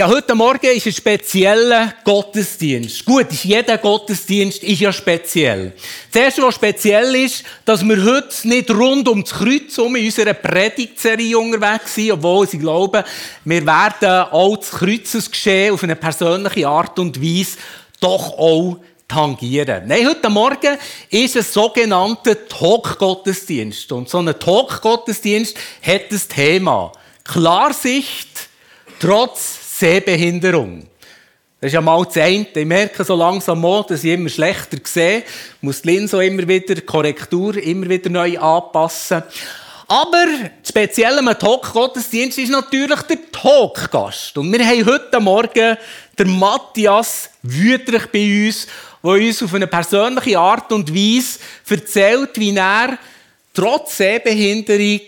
Ja, heute Morgen ist ein spezieller Gottesdienst. Gut, ist jeder Gottesdienst ist ja speziell. Das erste, was speziell ist, dass wir heute nicht rund um das Kreuz um in unserer Predigtserie unterwegs sind, obwohl sie glauben, wir werden auch das Kreuzesgeschehen auf eine persönliche Art und Weise doch auch tangieren. Nein, heute Morgen ist ein sogenannter Talk-Gottesdienst. Und so ein Talk-Gottesdienst hat das Thema Klarsicht trotz Sehbehinderung. Das ist ja mal das eine. Ich merke so langsam mal, dass ich immer schlechter sehe. Muss die Linse immer wieder, Korrektur immer wieder neu anpassen. Aber speziell am Talk-Gottesdienst ist natürlich der Talkgast. Und wir haben heute Morgen den Matthias Wüterich bei uns, der uns auf eine persönliche Art und Weise erzählt, wie er trotz Sehbehinderung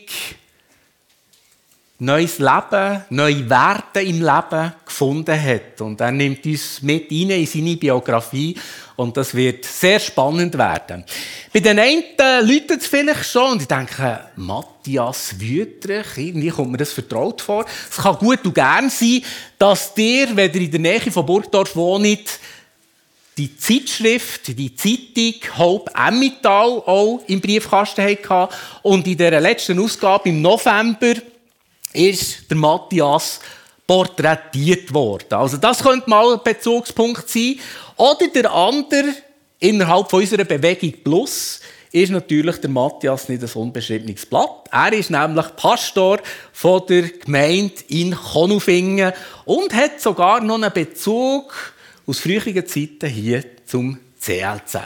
neues Leben, neue Werte im Leben gefunden hat. Und er nimmt uns mit rein in seine Biografie und das wird sehr spannend werden. Bei den einen Leuten es vielleicht schon und ich denke, Matthias Wüterich, irgendwie kommt mir das vertraut vor. Es kann gut und gern sein, dass dir, wenn ihr in der Nähe von Burgdorf wohnt, die Zeitschrift, die Zeitung Hope Emmental auch im Briefkasten hatte und in der letzten Ausgabe im November ist der Matthias porträtiert worden. Also das könnte mal ein Bezugspunkt sein. Oder der andere innerhalb von unserer Bewegung Plus ist natürlich der Matthias nicht ein unbeschriebenes Blatt. Er ist nämlich Pastor von der Gemeinde in Konufingen und hat sogar noch einen Bezug aus früheren Zeiten hier zum CLZ.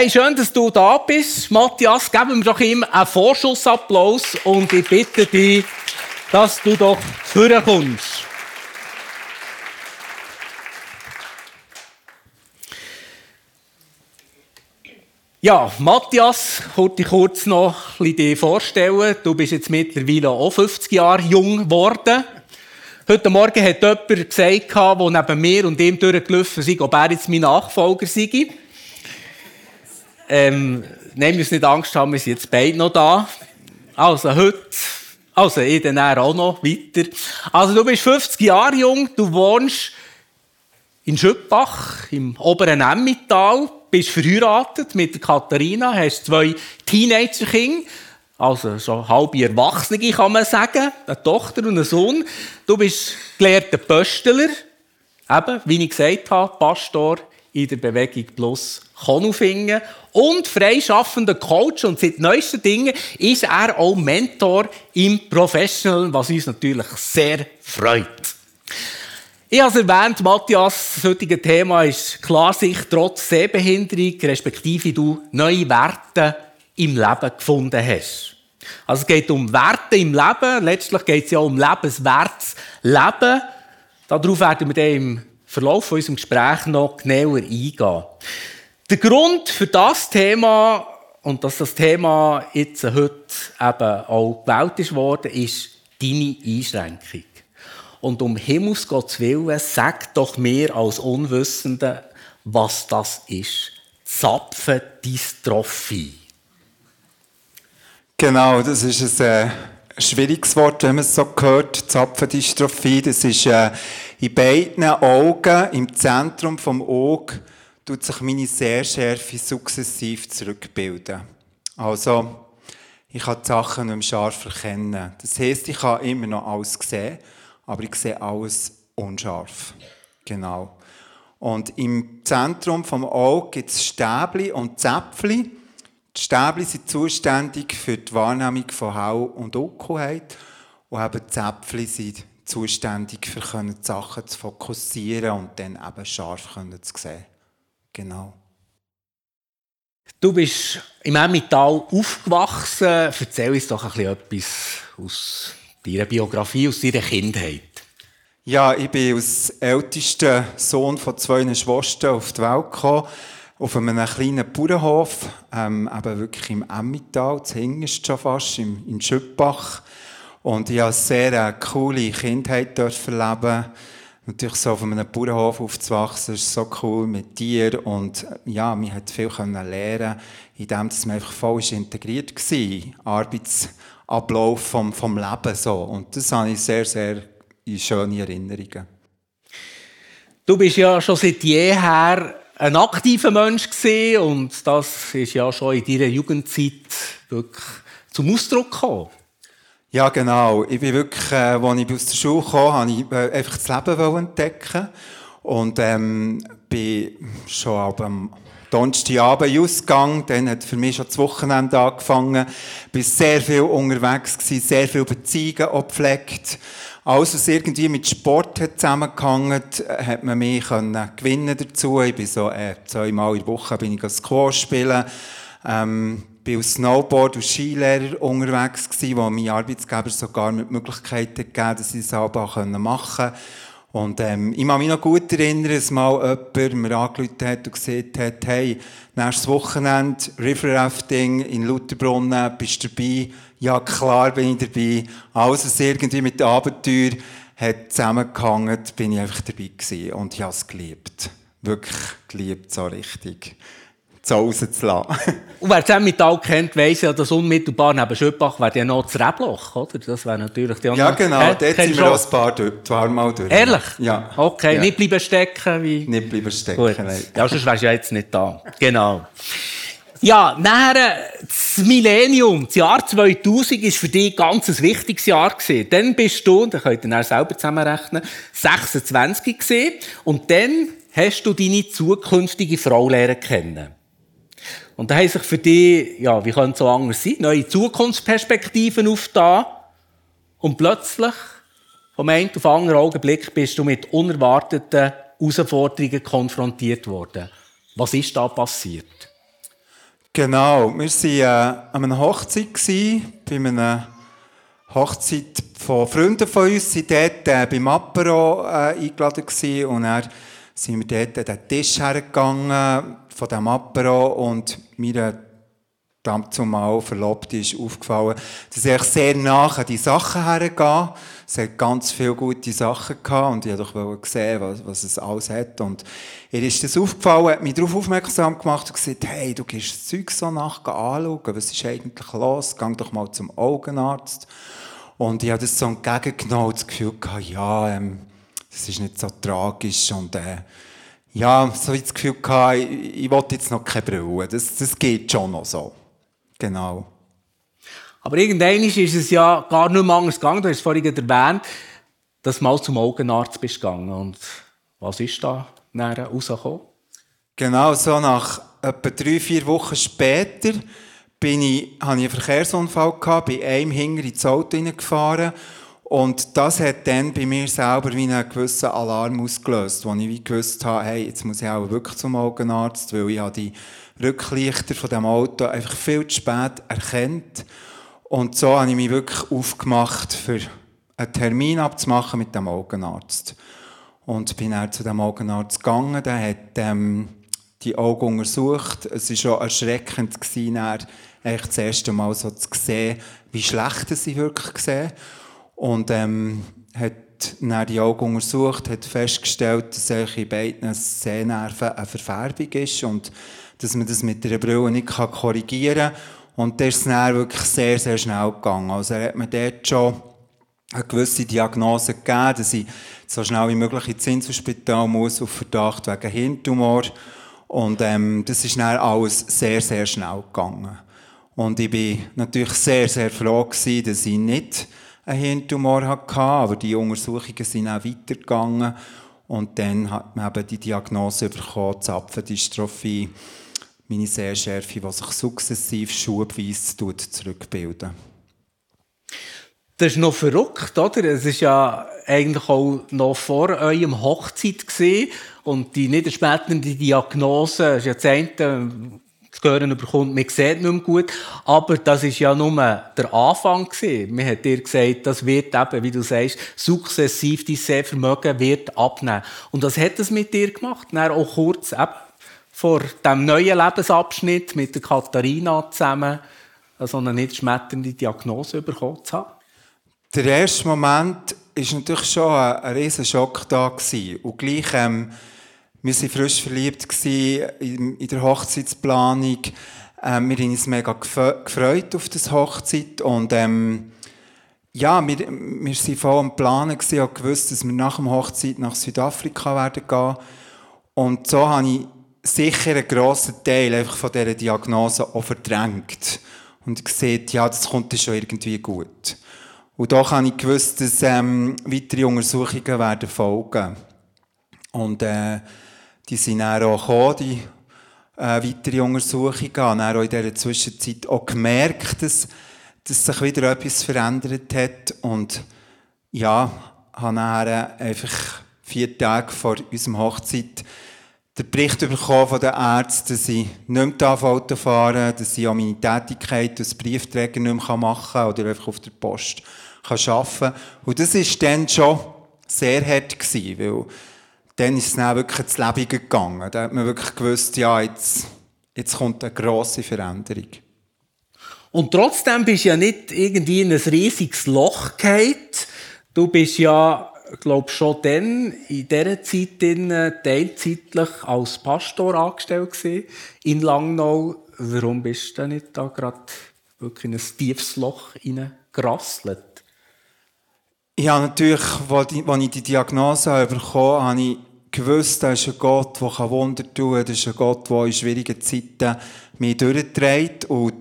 Hey, schön, dass du da bist. Matthias, geben wir doch ihm einen Vorschussapplaus und ich bitte dich, dass du doch kommst. Ja, Matthias, ich wollte dich kurz noch ein vorstellen. Du bist jetzt mittlerweile auch 50 Jahre jung geworden. Heute Morgen hat jemand gesagt, der neben mir und ihm durchgelaufen ist, ob er jetzt mein Nachfolger sei. Ähm, nehmen wir uns nicht Angst haben, wir sind jetzt beide noch da. Also heute also, ich dann auch noch weiter. Also, du bist 50 Jahre jung, du wohnst in Schüppach, im oberen Emmental, bist verheiratet mit Katharina, hast zwei Teenagerkinder, also schon halbe Erwachsene, kann man sagen, eine Tochter und einen Sohn. Du bist gelehrter Pöstler, eben, wie ich gesagt habe, Pastor in der Bewegung Plus Konufingen und freischaffender Coach und seit neuesten Dingen ist er auch Mentor im Professional, was uns natürlich sehr freut. Ich habe es erwähnt, Matthias, das heutige Thema ist Klarsicht trotz Sehbehinderung, respektive du neue Werte im Leben gefunden hast. Also es geht um Werte im Leben, letztlich geht es ja um lebenswertes Leben. Darauf werden wir dann im Verlauf unseres Gesprächs noch genauer eingehen. Der Grund für das Thema und dass das Thema jetzt heute eben auch gewählt ist worden, ist deine Einschränkung. Und um Himmels Gottes Willen, sag doch mir als Unwissende, was das ist. Zapfendystrophie. Genau, das ist ein äh, schwieriges Wort, wenn man es so hört. Zapfendystrophie, das ist äh, in beiden Augen, im Zentrum vom Auge, tut sich meine Sehschärfe sukzessiv zurückbilden. Also, ich kann die Sachen nicht mehr scharf erkennen. Das heisst, ich kann immer noch alles sehen, aber ich sehe alles unscharf. Genau. Und im Zentrum vom Auge gibt es Stäbli und Zäpfli. Die Stäbli sind zuständig für die Wahrnehmung von Hell und Dunkelheit und eben die Zäpfli sind zuständig für die Sachen zu fokussieren und dann eben scharf zu sehen. Genau. Du bist im Emmental aufgewachsen. Erzähl uns doch ein bisschen etwas aus deiner Biografie, aus deiner Kindheit. Ja, ich bin als ältester Sohn von zwei Schwestern auf die Welt gekommen, auf einem kleinen Bauernhof, ähm, eben wirklich im Emmental, das hinterst schon fast, im, in Schüppach. Und ich habe eine sehr coole Kindheit erleben Natürlich so auf einem Bauernhof aufzuwachsen, ist so cool mit dir und ja, man hat viel lernen, indem man einfach voll integriert war, Arbeitsablauf vom, vom Leben so. Und das habe ich sehr, sehr schöne Erinnerungen. Du bist ja schon seit jeher ein aktiver Mensch gesehen und das ist ja schon in deiner Jugendzeit wirklich zum Ausdruck gekommen. Ja, genau. Ich bin wirklich, äh, als ich aus der Schule kam, habe ich äh, einfach das Leben entdecken und ähm, bin schon am Donnerstagabend ausgegangen, dann hat für mich schon das Wochenende angefangen, bin sehr viel unterwegs gewesen, sehr viele Beziehungen gepflegt. Alles, was irgendwie mit Sport hat zusammengehangen, hat man mich können gewinnen dazu. Ich bin so äh, zweimal in der Woche bin ich Squash spielen. Ähm, bin als Snowboard- und Skilehrer unterwegs gewesen, wo mein Arbeitsgeber sogar mit Möglichkeiten gegeben dass ich es aber machen konnte. Und ähm, ich kann mich noch gut erinnern, dass mal jemand mir angerufen hat und gesagt hat, hey, nächstes Wochenende River Rafting in Lutherbrunnen, bist du dabei? Ja, klar bin ich dabei. Alles, was irgendwie mit dem Abenteuer hat zusammengehangen, bin ich einfach dabei gewesen. Und ich habe es geliebt. Wirklich geliebt, so richtig so rauszulassen. Und wer das Emmental kennt, weiss ja, dass unmittelbar neben Schöpbach wäre ja noch das Rebloch, oder? Das wäre natürlich die Ja, genau. Äh, dort sind wir auch ein paar, durch, paar Mal durch. Ehrlich? Ja. Okay, ja. nicht bleiben stecken? Wie... Nicht bleiben stecken, Gut. nein. Ja, sonst wärst du ja jetzt nicht da. Genau. Ja, nachher das Millennium, das Jahr 2000 ist für dich ganz ein wichtiges Jahr gewesen. Dann bist du, da könnt ihr dann selber zusammenrechnen, 26 gewesen. Und dann hast du deine zukünftige Frau lernen kennen. Und da haben sich für dich, ja, wie könnte es so anders sein, neue Zukunftsperspektiven aufgetan. Und plötzlich, vom einen auf den anderen Augenblick, bist du mit unerwarteten Herausforderungen konfrontiert worden. Was ist da passiert? Genau, wir waren äh, an einer Hochzeit, gewesen, bei einer Hochzeit von Freunden von uns, Sie waren dort äh, beim Apero äh, eingeladen gewesen, und dann sind wir dort an den Tisch hergegangen von dem Apero und mir zumal verlobt ist aufgefallen, dass ich sehr nach an die Sachen hergehe. Es hat ganz viele gute Sachen gehabt und ich wollte sehen, was, was es alles hat. Und ihr ist das aufgefallen, hat mich darauf aufmerksam gemacht und gesagt, hey, du gehst das Zeug so nach anschauen, was ist eigentlich los? Geh doch mal zum Augenarzt. Und ich habe das so entgegengenommen, das Gefühl gehabt, ja, ähm, das ist nicht so tragisch und äh, ja, so das Gefühl gehabt, ich, ich wollte jetzt noch keine Brille. Das, das geht schon noch so. Genau. Aber irgendwann ist es ja gar nicht mehr anders gegangen. Du hast es vorhin erwähnt, dass du mal zum Augenarzt bist gegangen. Und was ist da näher rausgekommen? Genau, so nach etwa drei, vier Wochen später bin ich, hatte ich einen Verkehrsunfall gehabt, bin einem hinter ins Auto hineingefahren und das hat dann bei mir selber wie einen gewissen Alarm ausgelöst, wo ich wie gewusst habe, hey, jetzt muss ich auch wirklich zum Augenarzt, weil ich die Rücklichter von dem Auto einfach viel zu spät erkennt. Und so habe ich mich wirklich aufgemacht, für einen Termin abzumachen mit dem Augenarzt. Und bin dann zu dem Augenarzt gegangen, der hat ähm, die Augen untersucht. Es war schon erschreckend, gewesen, dann das erste Mal so zu sehen, wie schlecht sie wirklich sehen. Und ähm, hat dann die Augen untersucht, hat festgestellt, dass in beiden Sehnerven eine Verfärbung ist und dass man das mit der Brille nicht korrigieren kann. Und das ist dann wirklich sehr, sehr schnell gegangen. Also er hat mir dort schon eine gewisse Diagnose gegeben, dass ich so schnell wie möglich ins Inselspital muss, auf Verdacht wegen Hirntumor. Und ähm, das ist dann alles sehr, sehr schnell gegangen. Und ich bin natürlich sehr, sehr froh gewesen, dass ich nicht einen Hirntumor hatte, aber die Untersuchungen sind auch weitergegangen. Und dann hat man eben die Diagnose bekommen, Zapfendystrophie, meine Sehschärfe, die sich sukzessiv, schubweise zurückbilden. Das ist noch verrückt, oder? Es ist ja eigentlich auch noch vor eurem Hochzeit gewesen. Und die niederschmetternde Diagnose ist ja das eine, das Gehören bekommt, man sieht nicht mehr gut. Aber das ist ja nur der Anfang gewesen. Man hat dir gesagt, das wird eben, wie du sagst, sukzessiv dein Sehvermögen wird abnehmen. Und was hat das mit dir gemacht? Dann auch kurz eben vor dem neuen Lebensabschnitt mit der Katharina zusammen so eine nicht schmetternde Diagnose bekommen zu haben? Der erste Moment war natürlich schon ein, ein riesen Schock da gewesen. Und gleich, ähm, wir waren frisch verliebt in, der Hochzeitsplanung. Ähm, wir haben uns mega gefreut auf das Hochzeit und ähm, ja, wir, wir waren voll am Planen und gewusst, dass wir nach der Hochzeit nach Südafrika werden gehen. Und so habe ich sicher einen grossen Teil einfach von dieser Diagnose auch verdrängt. Und gesehen, ja, das kommt schon irgendwie gut. Und da habe ich gewusst, dass ähm, weitere Untersuchungen werden folgen. Und äh, die sind dann auch gekommen, die äh, weitere Untersuchungen. Ich habe dann auch in dieser Zwischenzeit auch gemerkt, dass dass sich wieder etwas verändert hat. Und ja, habe dann einfach vier Tage vor unserer Hochzeit den Bericht bekommen von den Ärzten, dass ich nicht mehr Auto fahren darf, dass ich auch meine Tätigkeit als Briefträger nicht mehr machen kann oder einfach auf der Post arbeiten kann. Und das war dann schon sehr hart, gewesen, weil dann ist es dann wirklich ins Leben gegangen. Da hat man wirklich gewusst, ja, jetzt, jetzt kommt eine grosse Veränderung. Und trotzdem bist du ja nicht irgendwie in ein riesiges Loch gefallen. Du bist ja, glaube schon dann, in dieser Zeit in, teilzeitlich als Pastor angestellt gewesen, in Langnau. Warum bist du denn nicht da gerade wirklich in ein tiefes Loch gerasselt? Ja, natürlich, als ich die Diagnose bekommen habe, habe ich gewusst, da ist ein Gott, der Wunder tun kann. Das ist ein Gott, der in schwierigen Zeiten mich durchträgt. Und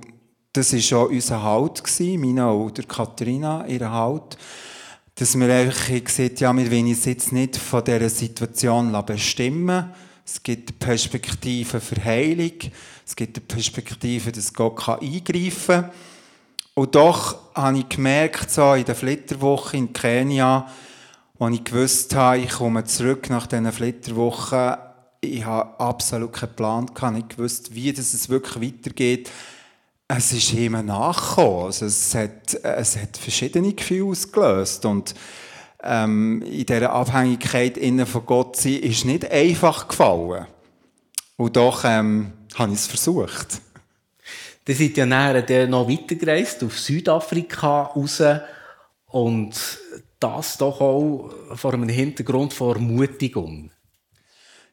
das war auch unser Halt, meine oder Katharina, ihr Halt, dass wir einfach gesagt ja, wir wollen uns jetzt nicht von dieser Situation bestimmen Es gibt eine Perspektive für Heilung, es gibt eine Perspektive, dass Gott eingreifen kann. Und doch habe ich gemerkt, so in der Flitterwoche in Kenia, als ich gewusst habe, ich komme zurück nach diesen Flitterwochen, ich habe absolut keinen Plan gehabt, ich wusste, wie es wirklich weitergeht es ist immer nachgekommen. Also es, hat, es hat verschiedene Gefühle ausgelöst. Und ähm, in dieser Abhängigkeit innen von Gott sein, ist nicht einfach gefallen. Und doch ähm, habe ich es versucht. Ihr seid ja nachher noch weitergereist auf Südafrika raus und das doch auch vor einem Hintergrund von Ermutigung.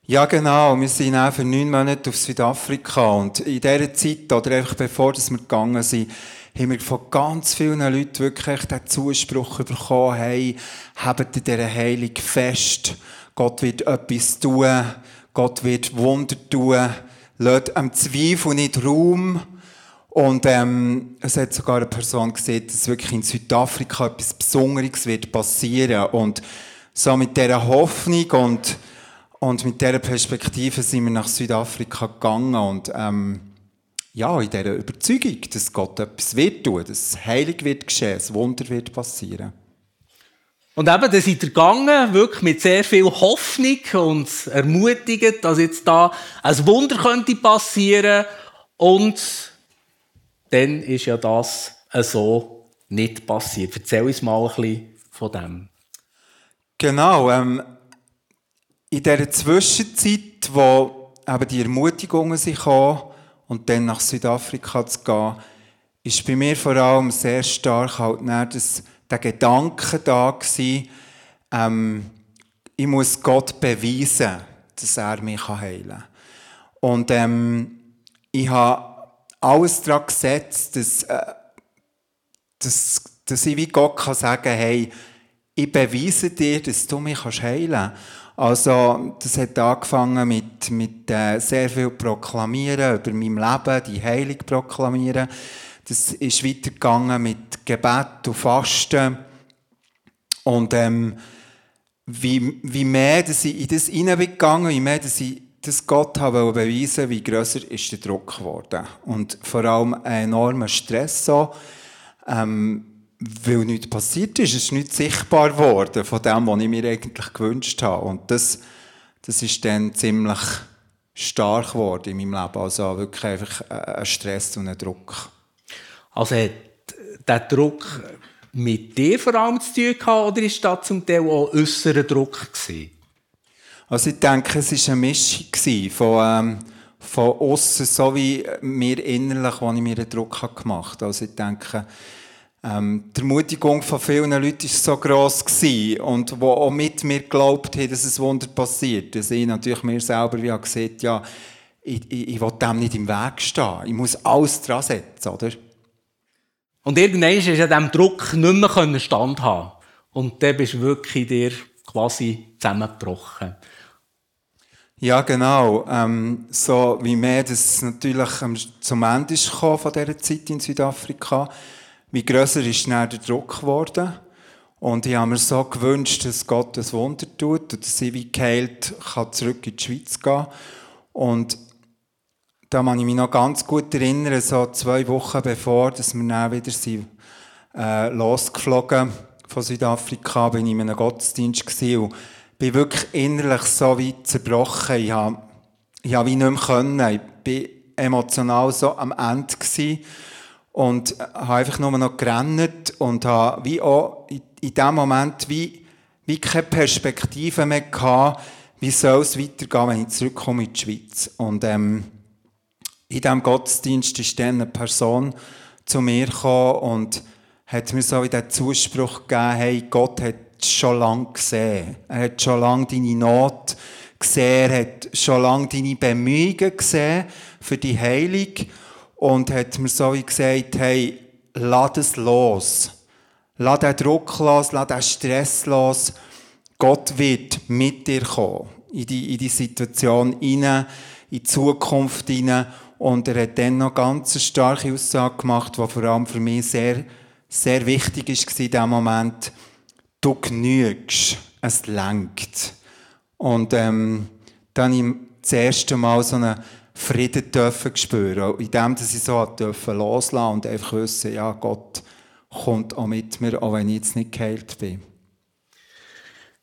Ja, genau. Wir sind auch für neun Monate auf Südafrika. Und in dieser Zeit, oder einfach bevor wir gegangen sind, haben wir von ganz vielen Leuten wirklich den Zuspruch bekommen, hey, habt in dieser Heilung fest. Gott wird etwas tun. Gott wird Wunder tun. Lasst am Zweifel nicht Raum. Und ähm, es hat sogar eine Person gesehen, dass wirklich in Südafrika etwas Besonderes wird passieren. Und so mit dieser Hoffnung und und mit dieser Perspektive sind wir nach Südafrika gegangen und ähm, ja, in dieser Überzeugung, dass Gott etwas wird tun, dass Heilig wird geschehen, ein Wunder wird passieren. Und eben, da seid ihr gegangen, wirklich mit sehr viel Hoffnung und ermutigend, dass jetzt da ein Wunder könnte passieren. Und dann ist ja das so nicht passiert. Erzähl uns mal ein bisschen von dem. Genau, ähm, in dieser Zwischenzeit, wo eben die Ermutigungen sich kamen und dann nach Südafrika zu gehen, ist bei mir vor allem sehr stark halt das, der Gedanke da gewesen, ähm, ich muss Gott beweisen, dass er mich heilen kann. Und ähm, ich habe alles daran gesetzt, dass, äh, dass, dass ich wie Gott kann sagen hey, ich beweise dir, dass du mich heilen kannst. Also, das hat angefangen mit, mit äh, sehr viel Proklamieren über mein Leben, die Heilung proklamieren. Das ist weitergegangen mit Gebet und Fasten. Und ähm, wie, wie mehr dass ich in das hineingegangen wie mehr dass ich das Gott habe beweisen wie grösser ist der Druck geworden. Und vor allem ein enormer Stress so. Ähm, weil nichts passiert ist. Es ist nicht sichtbar geworden von dem, was ich mir eigentlich gewünscht habe. Und das, das ist dann ziemlich stark geworden in meinem Leben. Also wirklich einfach ein Stress und ein Druck. Also hat der Druck mit dir vor allem zu tun gehabt, oder ist das zum Teil auch äußerer Druck gewesen? Also ich denke, es war eine Mischung von, ähm, von außen sowie mir innerlich, wo ich mir den Druck gemacht habe. Also ich denke, ähm, die Ermutigung von vielen Leuten war so gross und wo auch mit mir geglaubt haben, dass es Wunder passiert. Dass ich natürlich mir selber wie gesagt ja, ich, ich, ich will dem nicht im Weg stehen. Ich muss alles dran setzen, oder? Und irgendwann ist ja diesem Druck nicht mehr standhaben Und dann bist du wirklich dir quasi zusammengebrochen. Ja, genau. Ähm, so wie mehr das natürlich zum Ende ist von dieser Zeit in Südafrika, wie grösser ist dann der Druck geworden. Und ich habe mir so gewünscht, dass Gott das Wunder tut und dass ich wie geheilt kann zurück in die Schweiz gehen Und da kann ich mich noch ganz gut erinnern, so zwei Wochen bevor dass wir dann wieder sind, äh, losgeflogen von Südafrika, bin ich in einem Gottesdienst gewesen bin wirklich innerlich so weit zerbrochen. Ich habe, ich habe wie nicht mehr können. Ich bin emotional so am Ende gewesen und habe einfach nur noch gerannt und habe wie auch in, in dem Moment wie, wie keine Perspektive mehr gehabt, wie soll es weitergehen, wenn ich zurückkomme in die Schweiz. Und ähm, in diesem Gottesdienst ist dann eine Person zu mir gekommen und hat mir so den Zuspruch gegeben, hey, Gott hat schon lange gesehen. Er hat schon lange deine Not gesehen, er hat schon lange deine Bemühungen gesehen für die Heilung und hat mir so wie gesagt, hey, lass es los. Lass den Druck los, lass den Stress los. Gott wird mit dir kommen. In die, in die Situation hinein, in die Zukunft hinein. Und er hat dann noch ganz eine starke Aussage gemacht, die vor allem für mich sehr, sehr wichtig war in diesem Moment. Du genügst, es lenkt. Und ähm, dann ich das erste Mal so einen Frieden dürfen spüren, indem dass ich so dürfen loslassen und einfach wissen, ja, Gott kommt auch mit mir, auch wenn ich jetzt nicht geheilt bin.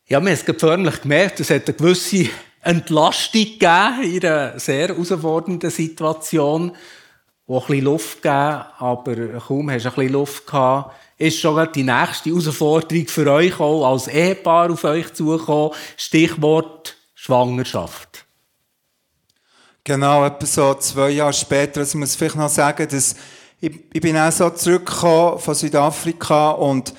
Ja, wir haben es förmlich gemerkt, es hat eine gewisse Entlastung gegeben in einer sehr herausfordernden Situation, wo ein bisschen Luft gegeben, aber kaum hast du ein bisschen Luft gehabt, ist schon die nächste Herausforderung für euch auch als Ehepaar auf euch zugekommen. Stichwort Schwangerschaft. Genau, etwa so zwei Jahre später, also ich muss vielleicht noch sagen, dass ich, ich bin auch so zurückgekommen von Südafrika und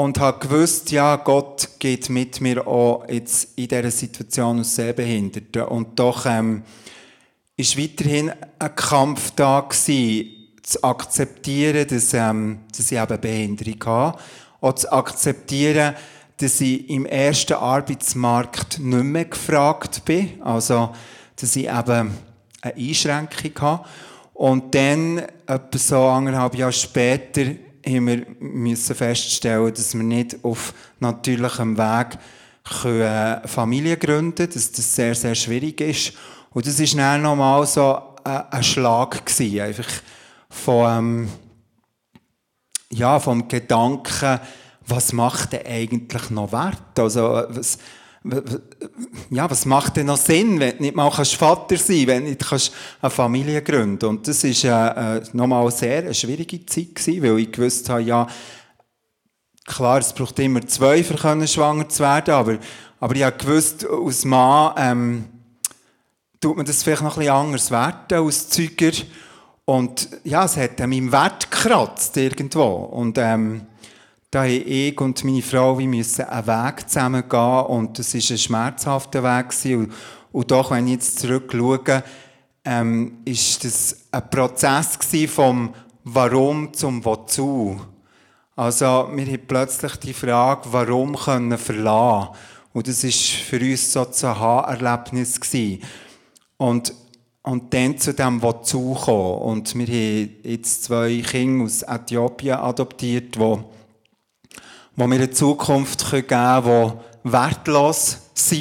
und habe gewusst, ja, Gott geht mit mir auch jetzt in dieser Situation als Sehbehinderter. Und doch ähm, ist weiterhin ein Kampf da gewesen, zu akzeptieren, dass, ähm, dass ich eben Behinderung habe. Auch zu akzeptieren, dass ich im ersten Arbeitsmarkt nicht mehr gefragt bin. Also, dass ich eben eine Einschränkung habe. Und dann, etwa so anderthalb Jahre später, haben wir müssen feststellen, dass wir nicht auf natürlichem Weg können Familie gründen können, dass das sehr, sehr schwierig ist. Und das war dann nochmal so ein Schlag gewesen, einfach von, ähm, ja, vom Gedanken, was macht denn eigentlich noch Wert? Also, was, ja, was macht denn noch Sinn, wenn du nicht mal Vater sein kannst, wenn du nicht eine Familie gründen Und das war äh, äh, nochmal sehr eine schwierige Zeit, gewesen, weil ich gewusst habe, ja, klar, es braucht immer zwei, können schwanger zu werden, aber, aber ich habe gewusst, aus Mann ähm, tut man das vielleicht noch ein bisschen anders werten als Zeuger. Und ja, es hat an meinem Wert gekratzt irgendwo. Und ähm, da haben ich und meine Frau wir müssen einen Weg zusammen gehen und das war ein schmerzhafter Weg. Und, und doch, wenn ich jetzt zurückschaue, ähm, ist das ein Prozess vom Warum zum Wozu. Also, wir haben plötzlich die Frage, warum können verlassen. Und das war für uns so ein Aha-Erlebnis. Und, und dann zu dem Wozu kommen. Und wir haben jetzt zwei Kinder aus Äthiopien adoptiert, die wo wir eine Zukunft geben können, die wertlos war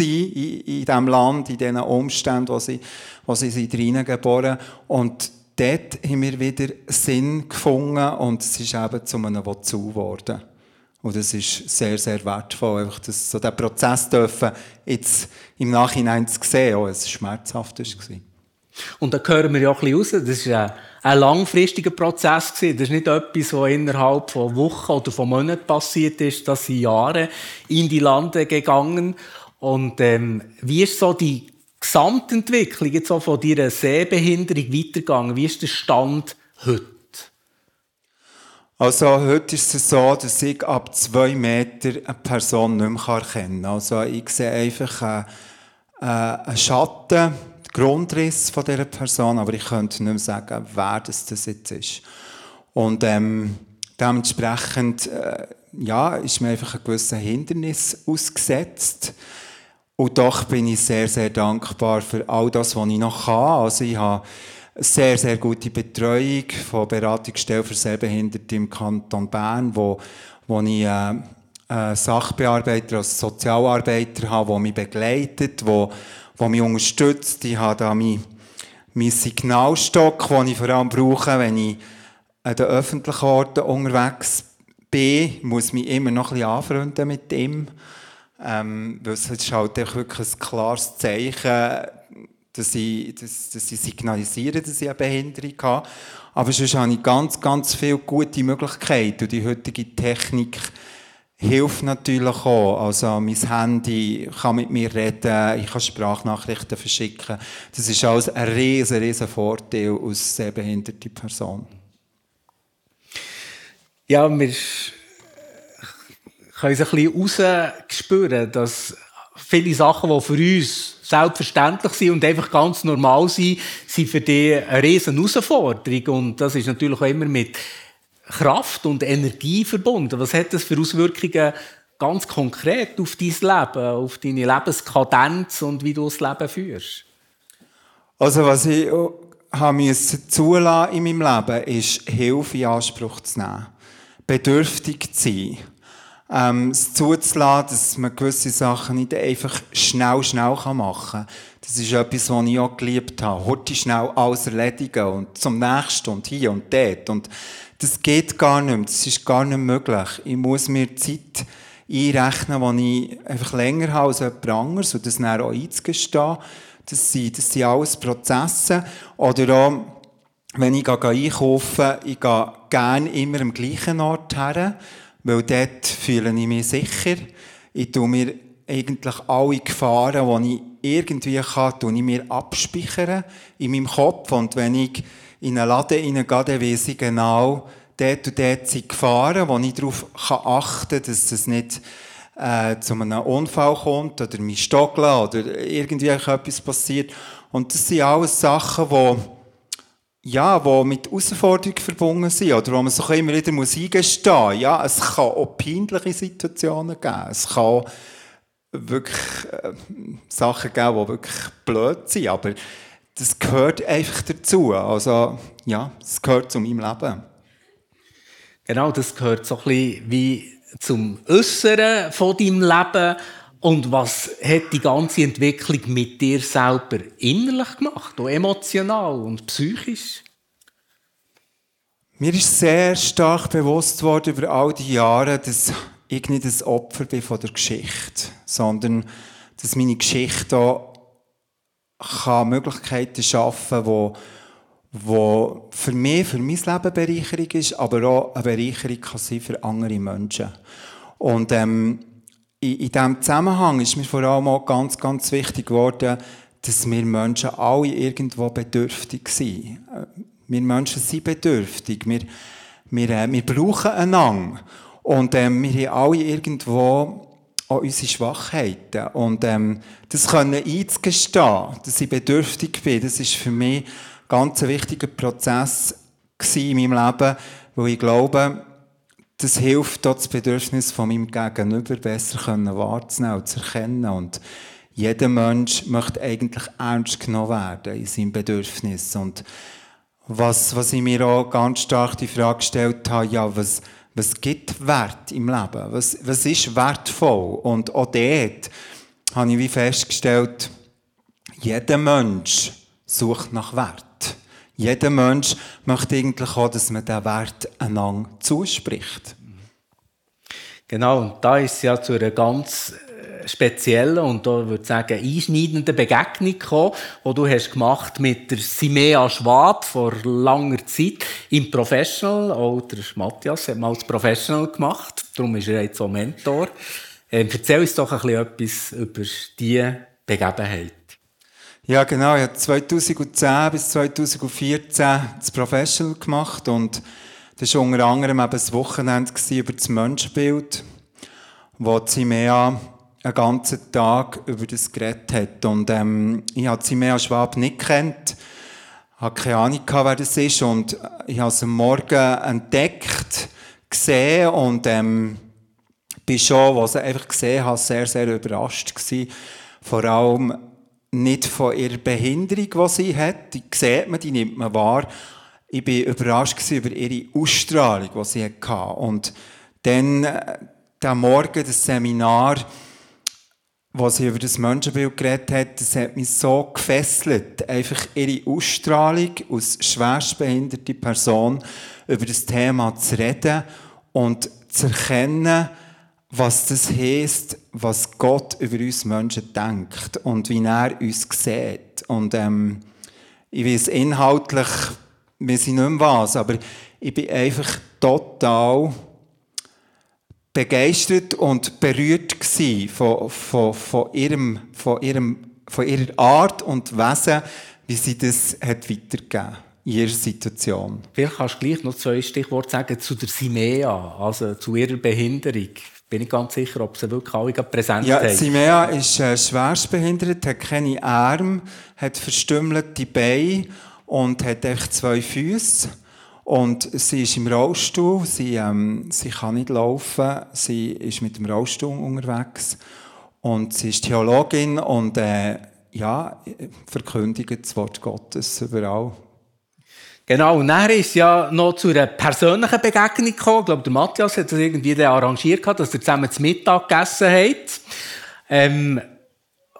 in, in diesem Land, in diesen Umständen, wo sie, wo sie sind reingeboren Und dort haben wir wieder Sinn gefunden und es ist eben zu einem Wozu geworden. Und das ist sehr, sehr wertvoll, einfach das, so diesen Prozess dürfen jetzt im Nachhinein zu sehen, auch es schmerzhaft war. Und da hören wir ja auch ein bisschen raus, das ist ein, langfristiger Prozess gewesen. Das ist nicht etwas, was innerhalb von Wochen oder von Monaten passiert ist. Das sind Jahre in die Lande gegangen. Und ähm, wie ist so die Gesamtentwicklung jetzt so von dieser Sehbehinderung weitergegangen? Wie ist der Stand heute? Also heute ist es so, dass ich ab zwei Meter eine Person nicht mehr erkennen kann. Also ich sehe einfach einen, äh, einen Schatten Grundriss von dieser Person, aber ich könnte nicht mehr sagen, wer das jetzt ist. Und ähm, dementsprechend äh, ja, ist mir einfach ein gewisses Hindernis ausgesetzt. Und doch bin ich sehr, sehr dankbar für all das, was ich noch kann. Also ich habe sehr, sehr gute Betreuung von Beratungsstellen für Sehbehinderte im Kanton Bern, wo, wo ich äh, äh, Sachbearbeiter als Sozialarbeiter habe, der mich begleitet, wo, wo mich unterstützt. Ich habe da meinen mein Signalstock, den ich vor allem brauche, wenn ich an den öffentlichen Orten unterwegs bin, muss mich immer noch ein bisschen anfreunden mit ihm. Ähm, weil es ist halt wirklich ein klares Zeichen, dass ich, dass, dass ich signalisiere, dass ich eine Behinderung habe. Aber sonst habe ich ganz, ganz viele gute Möglichkeiten. Und die heutige Technik hilft natürlich auch. Also mein Handy kann mit mir reden, ich kann Sprachnachrichten verschicken. Das ist alles ein riesen, riesen Vorteil als sehr behinderte Person. Ja, wir können es ein bisschen rausspüren, dass viele Sachen, die für uns selbstverständlich sind und einfach ganz normal sind, sind für die eine riesen Herausforderung. Und das ist natürlich auch immer mit Kraft und Energie verbunden. Was hat das für Auswirkungen ganz konkret auf dein Leben, auf deine Lebenskadenz und wie du das Leben führst? Also was ich habe zulassen in meinem Leben, ist Hilfe in Anspruch zu nehmen. Bedürftig zu sein ähm, es zuzulassen, dass man gewisse Sachen nicht einfach schnell, schnell machen kann. Das ist etwas, was ich auch geliebt habe. Heute schnell alles erledigen und zum nächsten und hier und dort. Und das geht gar nicht mehr. Das ist gar nicht möglich. Ich muss mir Zeit einrechnen, die ich einfach länger habe als jemand anderes und das dann auch einzugestehen. Das sind, das sind alles Prozesse. Oder auch, wenn ich einkaufe, ich gehe gerne immer am gleichen Ort her weil dort fühle ich mich sicher. Ich tue mir eigentlich alle Gefahren, die ich irgendwie kann, tue ich mir abspeichern in meinem Kopf. Und wenn ich in einen Laden hineingehe, dann weiss ich genau, dort und dort sind Gefahren, wo ich darauf achten kann, dass es nicht äh, zu einem Unfall kommt oder mich stockeln oder irgendwie etwas passiert. Und das sind alles Sachen, die ja, die mit Herausforderungen verbunden sind, oder wo man sich immer wieder muss eingestehen muss. Ja, es kann auch peinliche Situationen geben. Es kann wirklich äh, Sachen geben, die wirklich blöd sind, aber das gehört einfach dazu. Also, ja, es gehört zu meinem Leben. Genau, das gehört so ein bisschen wie zum Äußeren von deinem Leben. Und was hat die ganze Entwicklung mit dir selber innerlich gemacht, auch emotional und psychisch? Mir ist sehr stark bewusst worden über all die Jahre, dass ich nicht das Opfer bin von der Geschichte, sondern dass meine Geschichte auch kann Möglichkeiten schaffen, wo wo für mich, für mein Leben Bereicherung ist, aber auch eine Bereicherung kann sein für andere Menschen. Und ähm, in, in diesem Zusammenhang ist mir vor allem auch ganz, ganz wichtig geworden, dass wir Menschen alle irgendwo bedürftig sind. Wir Menschen sind bedürftig. Wir, wir, äh, wir brauchen einander. Und ähm, wir haben alle irgendwo auch unsere Schwachheiten. Und ähm, das können einzugestehen, dass ich bedürftig bin, das ist für mich ein ganz wichtiger Prozess in meinem Leben, weil ich glaube, das hilft das Bedürfnis von meinem Gegenüber besser wahrzunehmen und zu erkennen. Und jeder Mensch möchte eigentlich ernst genommen werden in seinem Bedürfnis. Und was, was ich mir auch ganz stark die Frage gestellt habe, ja, was, was gibt Wert im Leben? Was, was ist wertvoll? Und auch dort habe ich wie festgestellt, jeder Mensch sucht nach Wert. Jeder Mensch möchte eigentlich auch, dass man diesen Wert einander zuspricht. Genau, und da ist es ja zu einer ganz äh, speziellen und da würde ich sagen einschneidenden Begegnung gekommen, die du hast gemacht mit der Simea Schwab vor langer Zeit im Professional. Auch der Matthias hat mal als Professional gemacht, darum ist er jetzt auch Mentor. Ähm, erzähl uns doch ein bisschen etwas über diese Begebenheit. Ja, genau. Ich habe 2010 bis 2014 das Professional gemacht und das war unter anderem eben das Wochenende über das Menschenbild, wo Zimea einen ganzen Tag über das geredet hat. Und ähm, ich habe Zimea Schwab nicht kennt, hatte keine Ahnung, wer das ist. Und ich habe es am Morgen entdeckt, gesehen und ähm, bin schon, was ich einfach gesehen habe, sehr, sehr überrascht gewesen. Vor allem nicht von ihrer Behinderung, die sie hat. Die sieht man, die nimmt man wahr. Ich war überrascht über ihre Ausstrahlung, die sie hatte. Und dann, äh, der Morgen, das Seminar, wo sie über das Menschenbild geredet hat, das hat mich so gefesselt. Einfach ihre Ausstrahlung als schwerstbehinderte Person über das Thema zu reden und zu erkennen, was das heisst, was Gott über uns Menschen denkt und wie er uns sieht. Und ähm, ich weiß inhaltlich, wir sind nicht mehr was, aber ich bin einfach total begeistert und berührt von, von, von, ihrem, von, ihrem, von ihrer Art und Wesen, wie sie das hat weitergegeben in ihrer Situation. Vielleicht kannst du gleich noch zwei Stichworte sagen zu der Simea, also zu ihrer Behinderung. Bin ich ganz sicher, ob sie wirklich alle präsent ja, haben. Simea ist äh, schwerstbehindert, hat keine Arme, hat verstümmelte Beine und hat echt zwei Füße. Und sie ist im Rollstuhl, sie, ähm, sie kann nicht laufen, sie ist mit dem Rollstuhl unterwegs. Und sie ist Theologin und äh, ja, verkündigt das Wort Gottes überall. Genau, und dann ist ja noch zu einer persönlichen Begegnung gekommen. Ich glaube, der Matthias hat das irgendwie arrangiert, dass ihr zusammen zu Mittag gegessen habt. Ähm,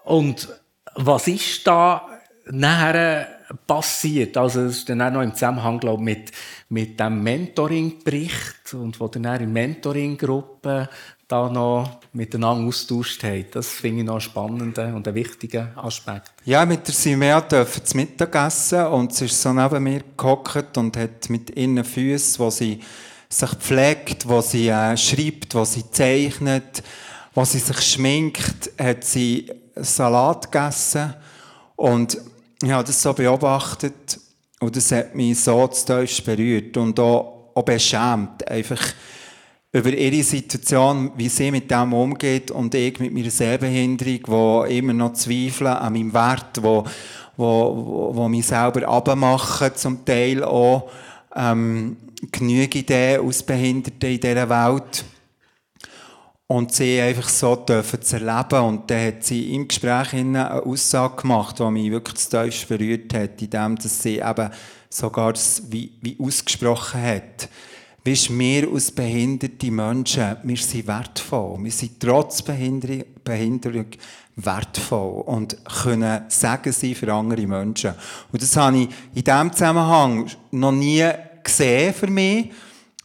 und was ist da nachher passiert? Also, es ist dann auch noch im Zusammenhang, glaube ich, mit, mit dem Mentoring-Bericht und wo dann in Mentoring-Gruppe da noch miteinander austauscht haben. Das finde ich noch einen spannenden und einen wichtigen Aspekt. Ja, mit der Simea dürfen zu Mittag essen und sie ist so neben mir gehockt und hat mit ihren Füßen, wo sie sich pflegt, wo sie äh, schreibt, wo sie zeichnet, wo sie sich schminkt, hat sie Salat gegessen und ich habe das so beobachtet und das hat mich so zu berührt und auch, auch beschämt, einfach über ihre Situation, wie sie mit dem umgeht und ich mit meiner Sehbehinderung, wo immer noch zweifle an meinem Wert, wo, wo, wo, mich selber abmachen, zum Teil auch, ähm, genügend Ideen aus Behinderten in dieser Welt und sie einfach so dürfen zu erleben. Und dann hat sie im Gespräch eine Aussage gemacht, die mich wirklich zu tief berührt hat, indem dass sie eben sogar das wie, wie ausgesprochen hat. Weißt, wir als behinderte Menschen, wir sind wertvoll. Wir sind trotz Behinderung, wertvoll und können Sagen sein für andere Menschen. Und das habe ich in diesem Zusammenhang noch nie gesehen für mich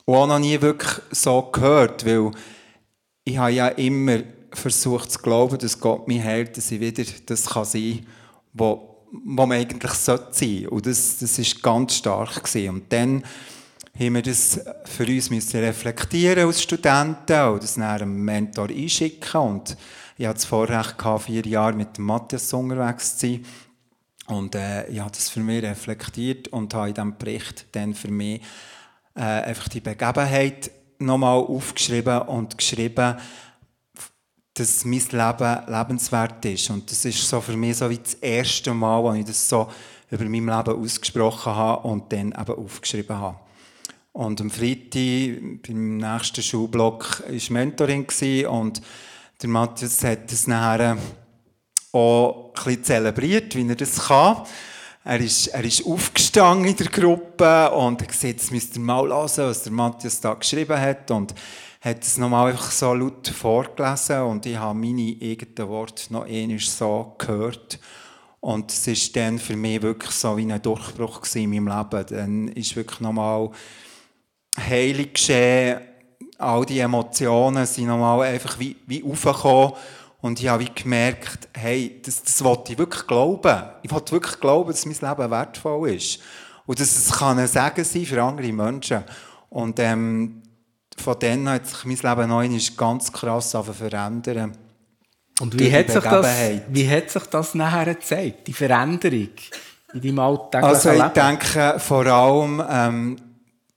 und auch noch nie wirklich so gehört, weil ich habe ja immer versucht zu glauben, dass Gott mich hält, dass ich wieder das kann sein kann, wo man eigentlich sein sollte. Und das, ist ganz stark gewesen. Und dann haben wir das für uns müssen reflektieren als Studenten und das nach einem Mentor einschicken. Und ich hatte das Vorrecht, gehabt, vier Jahre mit Matthias unterwegs zu sein. Und äh, ich habe das für mich reflektiert und habe in diesem Bericht dann für mich äh, einfach die Begebenheit nochmal aufgeschrieben und geschrieben, dass mein Leben lebenswert ist. Und das ist so für mich so wie das erste Mal, wo ich das so über mein Leben ausgesprochen habe und dann eben aufgeschrieben habe. Und am Freitag, beim nächsten Schulblock, war Mentoring und der Matthias hat das nachher auch ein bisschen zelebriert, wie er das kann. Er ist, er ist aufgestanden in der Gruppe und hat gesagt, jetzt müsst ihr mal hören, was der Matthias da geschrieben hat. Und hat es nochmal einfach so laut vorgelesen und ich habe meine eigenen Worte noch einmal so gehört. Und es war dann für mich wirklich so wie ein Durchbruch in meinem Leben. Dann ist wirklich nochmal heilig geschehen. All die Emotionen sind nochmal einfach wie, wie aufgekommen. Und ich habe gemerkt, hey, das, das wollte ich wirklich glauben. Ich wollte wirklich glauben, dass mein Leben wertvoll ist. Und dass es kann ein Segen sein für andere Menschen. Und ähm, von dann hat sich mein Leben neu ganz krass verändern. Und wie hat, sich das, wie hat sich das nachher gezeigt, die Veränderung in deinem alltäglichen Also ich Leben? denke vor allem, ähm,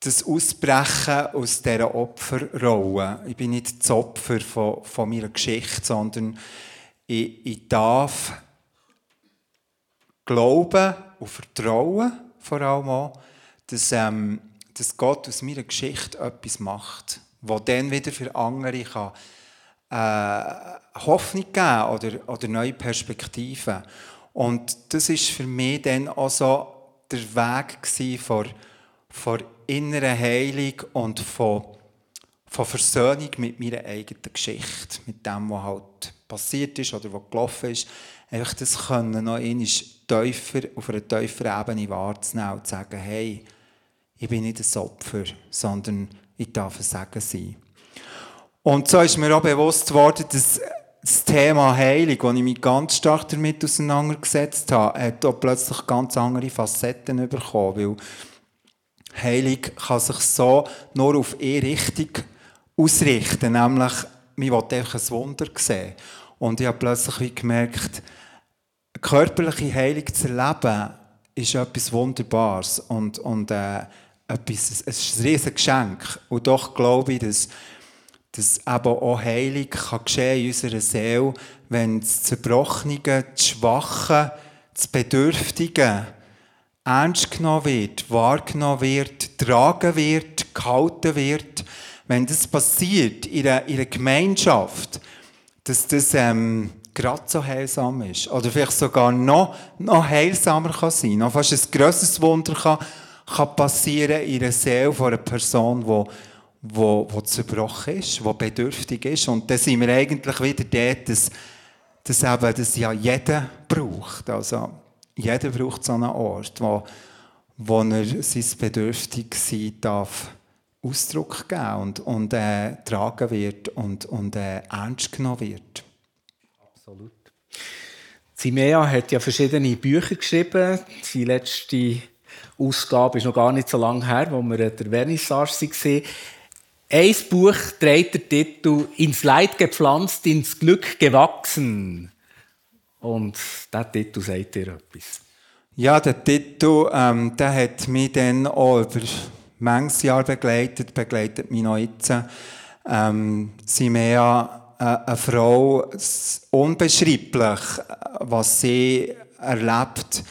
das Ausbrechen aus dieser Opferrolle. Ich bin nicht das Opfer von, von meiner Geschichte, sondern ich, ich darf glauben und vertrauen vor allem auch, dass, ähm, dass Gott aus meiner Geschichte etwas macht, was dann wieder für andere kann, äh, Hoffnung geben oder, oder neue Perspektiven. Und das ist für mich dann auch so der Weg von, von innerer Heilung und von, von Versöhnung mit meiner eigenen Geschichte, mit dem, was halt passiert ist oder was gelaufen ist. Einfach das können noch einmal tiefer, auf einer tieferen Ebene wahrzunehmen und zu sagen, hey, ich bin nicht ein Opfer, sondern ich darf ein Segen sein. Und so ist mir auch bewusst geworden, dass das Thema Heilung, als ich mich ganz stark damit auseinandergesetzt habe, hat auch plötzlich ganz andere Facetten bekommen, weil Heilung kann sich so nur auf eine Richtung ausrichten, nämlich, man will einfach ein Wunder sehen. Und ich habe plötzlich gemerkt, körperliche Heilung zu erleben, ist etwas Wunderbares und, und äh, etwas, es ist ein riesiges Geschenk. Und doch glaube ich, dass dass eben auch Heilung kann geschehen in unserer Seele, wenn das Zerbrochene, das Schwache, das Bedürftige ernst genommen wird, wahrgenommen wird, getragen wird, gehalten wird. Wenn das passiert in einer, in einer Gemeinschaft, dass das ähm, gerade so heilsam ist. Oder vielleicht sogar noch, noch heilsamer kann sein. Noch fast ein grosses Wunder kann, kann passieren in der Seele von einer Person, die wo, wo zerbrochen ist, wo bedürftig ist. Und dann sind wir eigentlich wieder dort, dass, dass eben das ja jeder braucht. Also jeder braucht so einen Ort, wo, wo er sein Bedürftigsein darf Ausdruck geben und, und äh, tragen wird und, und äh, ernst genommen wird. Absolut. Simea hat ja verschiedene Bücher geschrieben. Die letzte Ausgabe ist noch gar nicht so lange her, wo wir der Vernissage waren. Ein Buch trägt den Titel Ins Leid gepflanzt, ins Glück gewachsen. Und der Titel sagt dir etwas. Ja, der Titel, ähm, der hat mich dann auch über manches Jahr begleitet, begleitet mich noch jetzt. Ähm, Simea, äh, eine Frau, unbeschreiblich, was sie erlebt,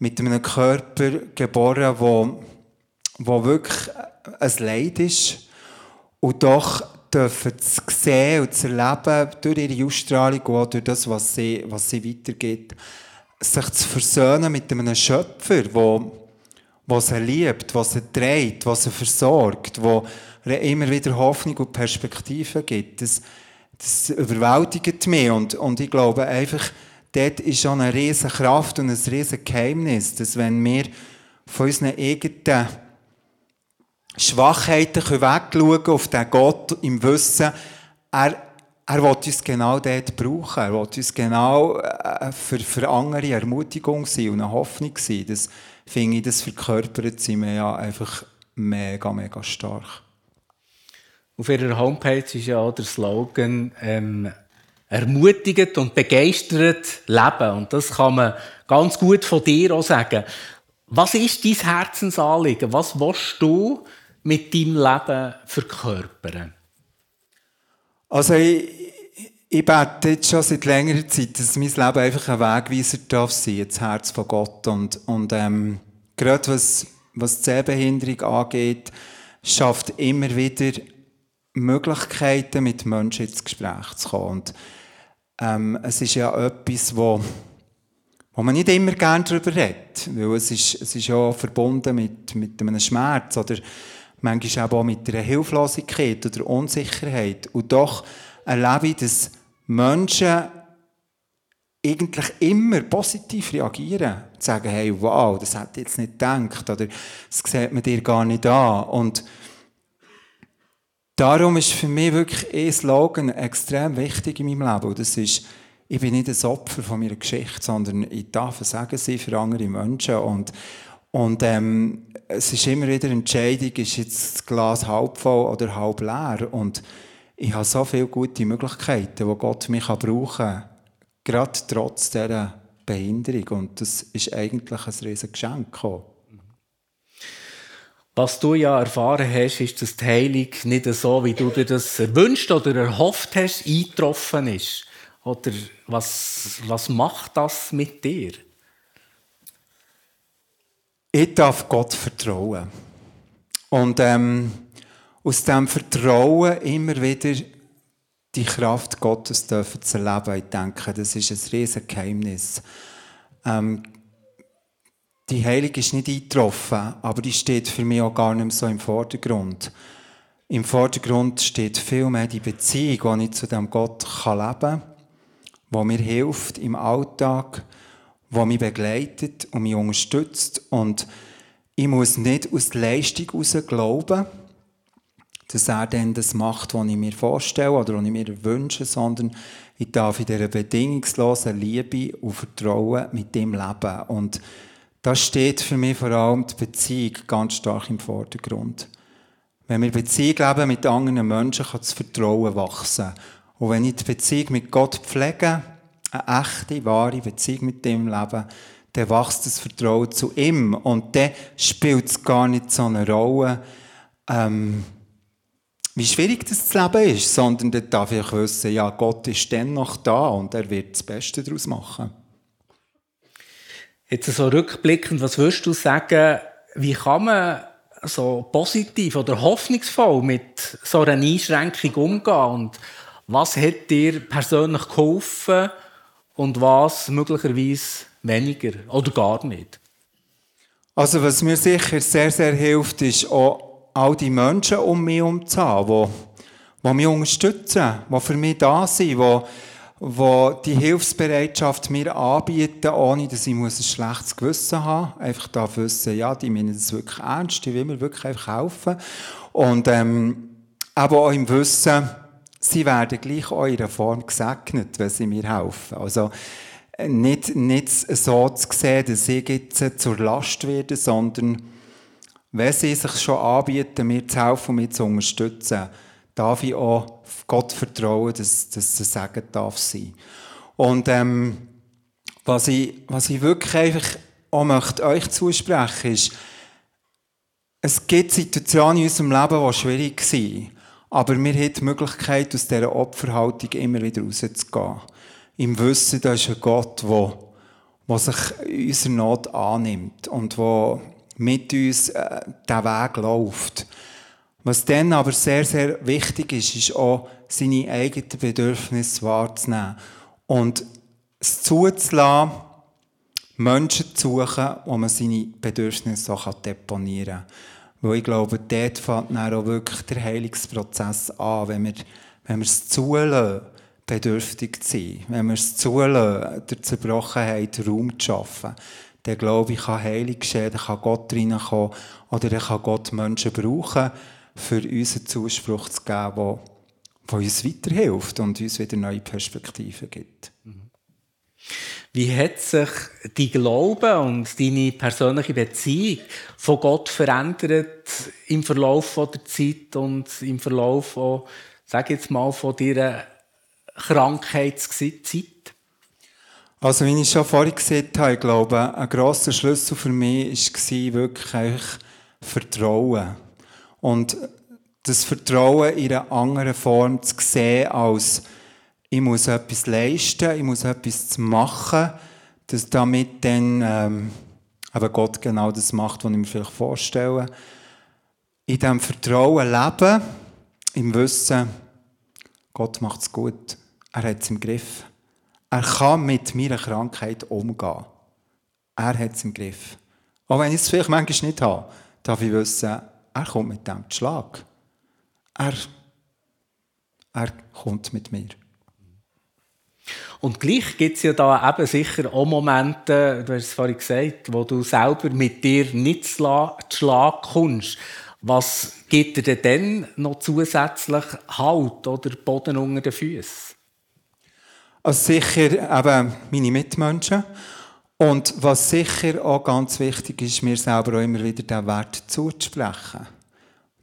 mit einem Körper geboren, wo, wo wirklich ein Leid ist und doch dürfen zu sehen und zu erleben, durch ihre Ausstrahlung und auch durch das, was sie, was sie weitergibt, sich zu versöhnen mit einem Schöpfer, der was sie liebt, was sie trägt, was sie versorgt, wo immer wieder Hoffnung und Perspektive gibt. Das, das überwältigt mich und, und ich glaube einfach, dort ist schon eine riesige Kraft und ein riesiges Geheimnis, dass wenn wir von unseren eigenen Schwachheiten wegschauen auf den Gott im Wissen, er, er will uns genau dort brauchen. Er will uns genau äh, für, für andere Ermutigung sein und eine Hoffnung sein. Das finde ich, das verkörpert sie mir ja einfach mega, mega stark. Auf ihrer Homepage ist ja auch der Slogan ähm, ermutigend und begeistert leben. Und das kann man ganz gut von dir auch sagen. Was ist dein Herzensanliegen? Was willst du mit deinem Leben verkörpern? Also ich, ich bete jetzt schon seit längerer Zeit, dass mein Leben einfach ein Wegweiser darf sein, das Herz von Gott. Und, und ähm, gerade was, was die Sehbehinderung angeht, schafft immer wieder Möglichkeiten, mit Menschen ins Gespräch zu kommen. Und, ähm, es ist ja etwas, wo, wo man nicht immer gerne darüber redet, weil es ist, es ist ja verbunden mit, mit einem Schmerz oder manchmal auch mit einer Hilflosigkeit oder Unsicherheit. Und doch erlebe ich, dass Menschen eigentlich immer positiv reagieren. Sagen, hey, wow, das ich jetzt nicht gedacht, oder das sieht man dir gar nicht an. Und darum ist für mich wirklich ein Slogan extrem wichtig in meinem Leben. Und das ist, ich bin nicht ein Opfer von meiner Geschichte, sondern ich darf sagen sie für andere Menschen. Und, und ähm, es ist immer wieder Entscheidung, ist jetzt das Glas halb voll oder halb leer. Und ich habe so viele gute Möglichkeiten, wo Gott mich brauchen kann, gerade trotz dieser Behinderung. Und das ist eigentlich ein riesiges Geschenk. Was du ja erfahren hast, ist, dass die Heilung nicht so, wie du dir das erwünscht oder erhofft hast, eingetroffen ist. Oder was, was macht das mit dir? Ich darf Gott vertrauen. Und ähm, aus diesem Vertrauen immer wieder die Kraft Gottes dürfen zu erleben. Ich denke, das ist ein riesiges Geheimnis. Ähm, die Heilige ist nicht eingetroffen, aber die steht für mich auch gar nicht mehr so im Vordergrund. Im Vordergrund steht vielmehr die Beziehung, die ich zu dem Gott leben kann, die mir hilft im Alltag, die mich begleitet und mich unterstützt. Und ich muss nicht aus der Leistung heraus glauben, dass er dann das macht, was ich mir vorstelle oder was ich mir wünsche, sondern ich darf in dieser bedingungslosen Liebe und Vertrauen mit dem leben. Und das steht für mich vor allem die Beziehung ganz stark im Vordergrund. Wenn wir Beziehung leben mit anderen Menschen, kann das Vertrauen wachsen. Und wenn ich die Beziehung mit Gott pflege, eine echte, wahre Beziehung mit dem leben, dann wächst das Vertrauen zu ihm. Und dann spielt es gar nicht so eine Rolle, ähm, wie schwierig das Leben ist, sondern dann darf ich wissen, ja, Gott ist dann noch da und er wird das Beste daraus machen. Jetzt so rückblickend, was würdest du sagen, wie kann man so positiv oder hoffnungsvoll mit so einer Einschränkung umgehen und was hat dir persönlich geholfen und was möglicherweise weniger oder gar nicht? Also was mir sicher sehr, sehr hilft, ist auch all die Menschen um mich herum zu haben, die, die mich unterstützen, die für mich da sind, die die die Hilfsbereitschaft mir anbieten, ohne dass ich ein schlechtes Gewissen haben Einfach da wissen, ja, die meinen das wirklich ernst, die will mir wirklich einfach helfen. Und ähm, aber auch im Wissen, sie werden gleich auch in ihrer Form gesegnet, wenn sie mir helfen. Also nicht, nicht so zu sehen, dass ich jetzt zur Last werde, sondern wenn sie sich schon anbieten, mir zu helfen und mich zu unterstützen, darf ich auch Gott vertrauen, dass, dass es Segen darf sein. Und ähm, was, ich, was ich wirklich einfach auch möchte euch zusprechen ist, es gibt Situationen in unserem Leben, die schwierig sind. Aber wir haben die Möglichkeit, aus dieser Opferhaltung immer wieder rauszugehen. Im Wissen, da ist ein Gott, der, der sich unserer Not annimmt und der mit uns äh, den Weg läuft. Was dann aber sehr, sehr wichtig ist, ist auch, seine eigenen Bedürfnisse wahrzunehmen. Und es zuzulassen, Menschen zu suchen, wo man seine Bedürfnisse auch deponieren kann. Weil ich glaube, dort fängt dann auch wirklich der Heilungsprozess an, wenn wir, wenn wir es zulassen, bedürftig zu sein, wenn wir es zulassen, der Zerbrochenheit Raum zu schaffen, dann glaube ich, kann Heilung geschehen, dann kann Gott reinkommen oder dann kann Gott Menschen brauchen, für uns einen Zuspruch zu geben, der, der uns weiterhilft und uns wieder neue Perspektiven gibt. Wie hat sich dein Glaube und deine persönliche Beziehung von Gott verändert im Verlauf der Zeit und im Verlauf, von, sag jetzt mal, von deiner Krankheitszeit? Also, wie ich schon vorhin gesagt habe, ich glaube, ein grosser Schlüssel für mich war wirklich Vertrauen. Und das Vertrauen in einer anderen Form zu sehen, als ich muss etwas leisten, ich muss etwas machen, dass damit dann ähm, aber Gott genau das macht, was ich mir vielleicht vorstelle. In diesem Vertrauen leben, im Wissen, Gott macht es gut, er hat es im Griff. Er kann mit meiner Krankheit umgehen. Er hat es im Griff. Auch wenn ich es vielleicht manchmal nicht habe, darf ich wissen, er kommt mit dem Schlag. Er, er kommt mit mir. Und gleich gibt es ja da eben sicher auch Momente, du hast es vorhin gesagt, wo du selber mit dir nicht zu Schlag kommst. Was gibt dir denn dann noch zusätzlich Halt oder Boden unter den Füßen? Also sicher eben meine Mitmenschen. Und was sicher auch ganz wichtig ist, mir selber auch immer wieder den Wert zuzusprechen.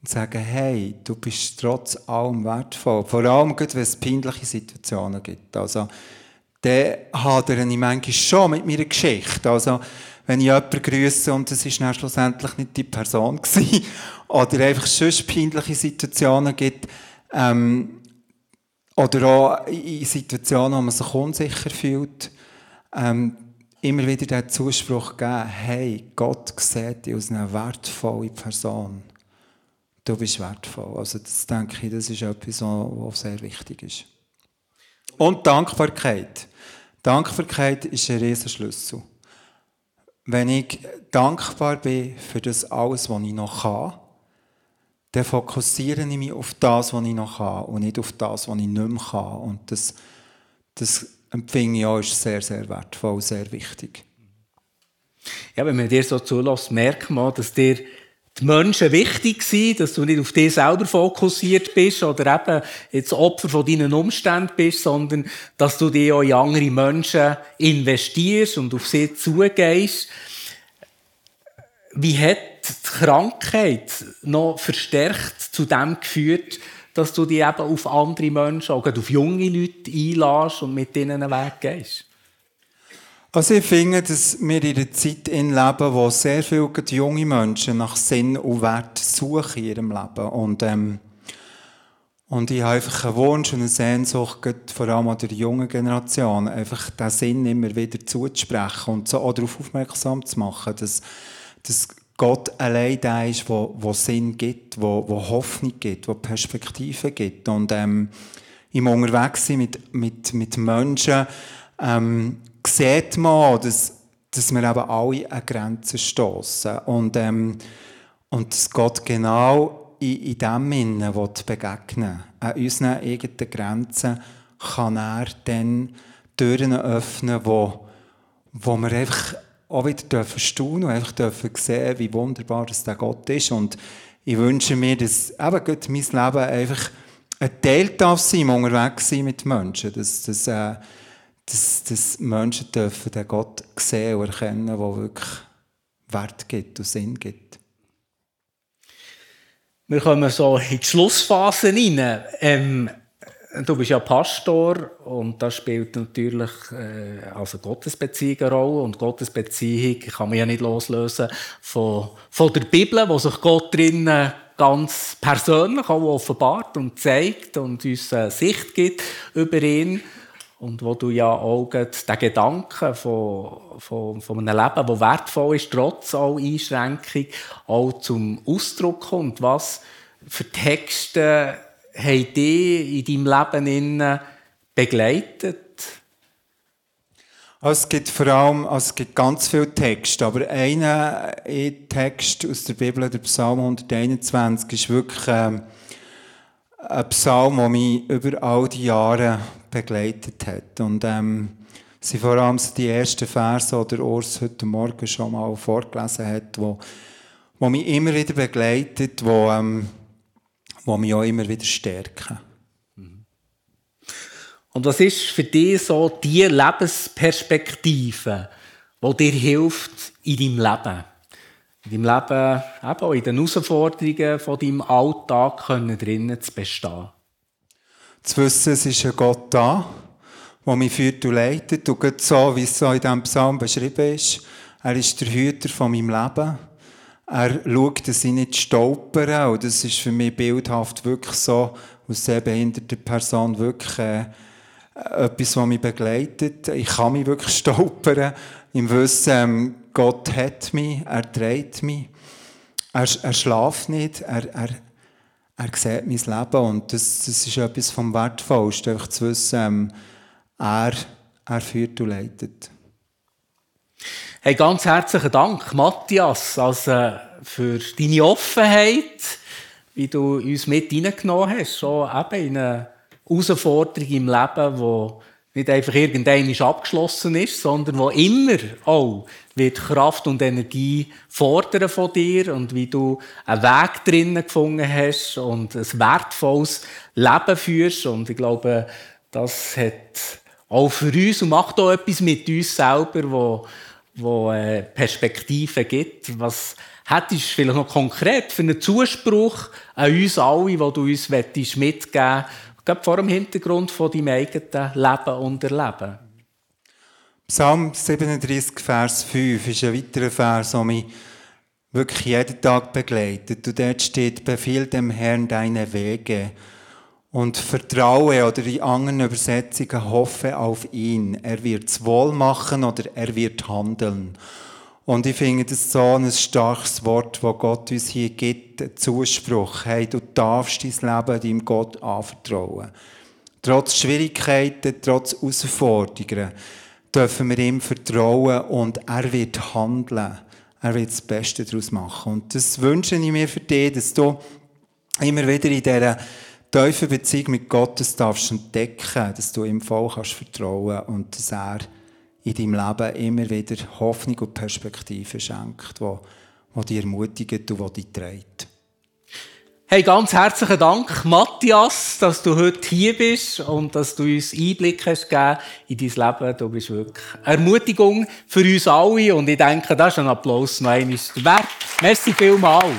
Und sagen, hey, du bist trotz allem wertvoll. Vor allem, wenn es peinliche Situationen gibt. Also, dann hadere ich manchmal schon mit meiner Geschichte. Also, wenn ich jemanden grüße und es ist dann schlussendlich nicht die Person gewesen, oder einfach sonst peinliche Situationen gibt, ähm, oder auch in Situationen, wo man sich unsicher fühlt, ähm, immer wieder den Zuspruch geben, hey, Gott sieht dich als eine wertvolle Person. Du bist wertvoll. Also das denke ich, das ist etwas, was sehr wichtig ist. Und Dankbarkeit. Dankbarkeit ist ein Riesenschlüssel. Wenn ich dankbar bin für das alles, was ich noch kann, dann fokussiere ich mich auf das, was ich noch kann und nicht auf das, was ich nicht mehr kann. Und das, das empfinde ich auch als sehr, sehr wertvoll, sehr wichtig. Ja, wenn man dir so zulässt, merkt man, dass dir die Menschen wichtig sind, dass du nicht auf dich selber fokussiert bist oder eben jetzt Opfer von deinen Umständen bist, sondern dass du dich auch in andere Menschen investierst und auf sie zugehst. Wie hat die Krankheit noch verstärkt zu dem geführt, dass du dich eben auf andere Menschen, auch auf junge Leute einlässt und mit ihnen einen Weg gehst? Also ich finde, dass wir in einer Zeit leben, wo sehr viele junge Menschen nach Sinn und Wert suchen in ihrem Leben. Und, ähm, und ich habe einfach einen Wunsch und eine Sehnsucht, vor allem an der jungen Generation, einfach diesen Sinn immer wieder zuzusprechen und so auch darauf aufmerksam zu machen, dass, dass Gott allein der ist, wo, wo Sinn gibt, wo, wo Hoffnung gibt, wo Perspektive gibt. Und ähm, im Unterwegssein mit, mit, mit Menschen ähm, sieht man, dass, dass wir eben alle an Grenzen stoßen und, ähm, und dass Gott genau in, in dem Innen begegnen An unseren eigenen Grenzen kann er dann Türen öffnen, wo, wo wir einfach auch wieder dürfen staunen und einfach dürfen sehen, wie wunderbar das der Gott ist. Und ich wünsche mir, dass eben Gott mein Leben einfach ein Teil darf sein, unterwegs sein mit Menschen. Dass, dass, äh, dass, dass Menschen dürfen den Gott sehen und erkennen, der wirklich Wert gibt und Sinn gibt. Wir kommen so in die Schlussphase rein. Ähm, du bist ja Pastor und da spielt natürlich äh, also Gottesbeziehung eine Rolle und Gottesbeziehung kann man ja nicht loslösen von, von der Bibel, wo sich Gott drinnen ganz persönlich auch offenbart und zeigt und uns eine Sicht gibt über ihn und wo du ja auch den Gedanken von, von, von einem Leben, das wertvoll ist, trotz aller Einschränkung, auch zum Ausdruck kommt. Was für Texte haben dich in deinem Leben begleitet? Also es gibt vor allem, also es gibt ganz viele Texte, aber einer Text aus der Bibel, der Psalm 121, ist wirklich ähm, ein Psalm, der mich über all die Jahre begleitet hat. Und ähm, sind vor allem die ersten Verse, die Urs heute Morgen schon mal vorgelesen hat, wo, wo mich immer wieder begleitet, wo, ähm, wo mich auch immer wieder stärken. Und was ist für dich so die Lebensperspektive, die dir hilft in deinem Leben? In deinem Leben, eben auch in den Herausforderungen von deinem Alltag drinnen zu bestehen. Zu wissen, es ist ein Gott da, der mich führt und leitet. Und so, wie es so in diesem Psalm beschrieben ist. Er ist der Hüter von meinem Leben. Er schaut, dass ich nicht stolpere. Und das ist für mich bildhaft wirklich so, aus sehr behinderter Person wirklich äh, etwas, was mich begleitet. Ich kann mich wirklich stolpern. Im Wissen, ähm, Gott hat mich, er trägt mich. Er, er schläft nicht, er, er, er sieht mein Leben und das, das ist etwas vom Wertvollsten, einfach zu wissen, ähm, er, er führt und leitet. Hey, ganz herzlichen Dank, Matthias, also für deine Offenheit, wie du uns mit hineingenommen hast, schon eben in eine Herausforderung im Leben, die nicht einfach irgendein abgeschlossen ist, sondern wo immer auch wird Kraft und Energie fordern von dir und wie du einen Weg drinnen gefunden hast und ein wertvolles Leben führst. Und ich glaube, das hat auch für uns und macht auch etwas mit uns selber, wo, wo äh, Perspektiven gibt. Was hättest du vielleicht noch konkret für einen Zuspruch an uns alle, wo du uns mitgeben möchtest, Gerade vor dem Hintergrund von deinem eigenen Leben und Erleben. Psalm 37, Vers 5 ist ein weiterer Vers, der mich wirklich jeden Tag begleitet. Und dort steht, befiehl dem Herrn deine Wege und vertraue oder in anderen Übersetzungen hoffe auf ihn. Er wird es wohl machen oder er wird handeln. Und ich finde das so ein starkes Wort, wo Gott uns hier gibt, ein Zuspruch. Hey, du darfst dein Leben deinem Gott anvertrauen. Trotz Schwierigkeiten, trotz Herausforderungen dürfen wir ihm vertrauen und er wird handeln. Er wird das Beste daraus machen. Und das wünsche ich mir für dich, dass du immer wieder in dieser tiefen Beziehung mit Gott darfst entdecken, dass du ihm voll kannst vertrauen und dass er in deinem Leben immer wieder Hoffnung und Perspektive schenkt, die, die dich ermutigt und die dich trägt. Hey, ganz herzlichen Dank, Matthias, dass du heute hier bist und dass du uns Einblick hast in dein Leben. Du bist wirklich Ermutigung für uns alle und ich denke, das ist ein Applaus noch einmal wert. Merci vielmals.